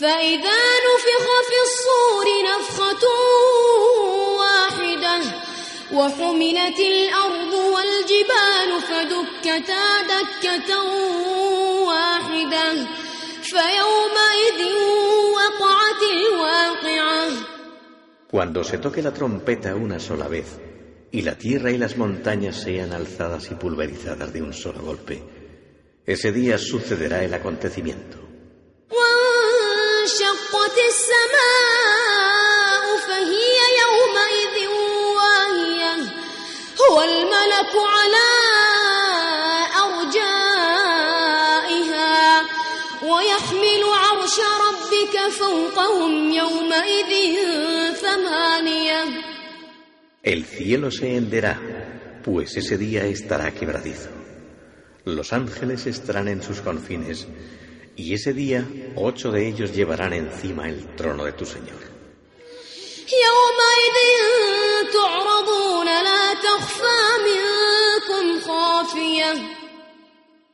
فإذا نفخ في الصور نفخة واحدة وحملت الأرض والجبال فدكتا دكة واحدة فيومئذ وقعت الواقعة Cuando se toque la trompeta una sola vez, y la tierra y las montañas sean alzadas y pulverizadas de un solo golpe, ese día sucederá el acontecimiento. وانشقت السماء فهي يومئذ واهية هو الملك على أرجائها ويحمل عرش ربك فوقهم يومئذ ثمانية El cielo se henderá, pues ese día estará quebradizo. Los ángeles estarán en sus confines, y ese día ocho de ellos llevarán encima el trono de tu Señor.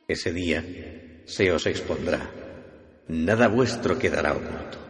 Ese día se os expondrá, nada vuestro quedará oculto.